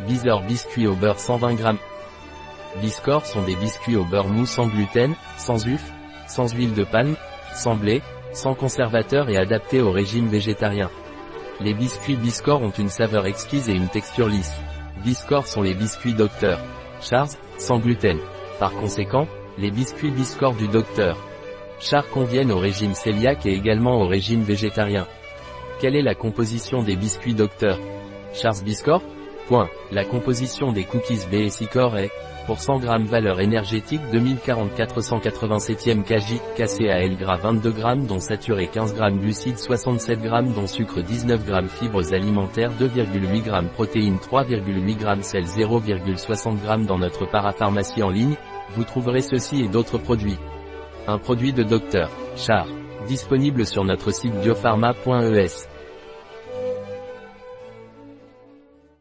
Bizor biscuits au beurre 120 g. Biscore sont des biscuits au beurre mou sans gluten, sans uf, sans huile de palme, sans blé, sans conservateur et adaptés au régime végétarien. Les biscuits Biscore ont une saveur exquise et une texture lisse. Biscore sont les biscuits Docteur Chars, sans gluten. Par conséquent, les biscuits Biscore du Docteur Char conviennent au régime cœliaque et également au régime végétarien. Quelle est la composition des biscuits Docteur Chars Biscore Point. La composition des cookies BSI Core est, pour 100 g valeur énergétique 2040 487e kg, KCAL gras 22 g dont saturé 15 g glucides 67 g dont sucre 19 g fibres alimentaires 2,8 g protéines 3,8 g sel 0,60 g dans notre parapharmacie en ligne, vous trouverez ceci et d'autres produits. Un produit de Dr. Char. Disponible sur notre site biopharma.es.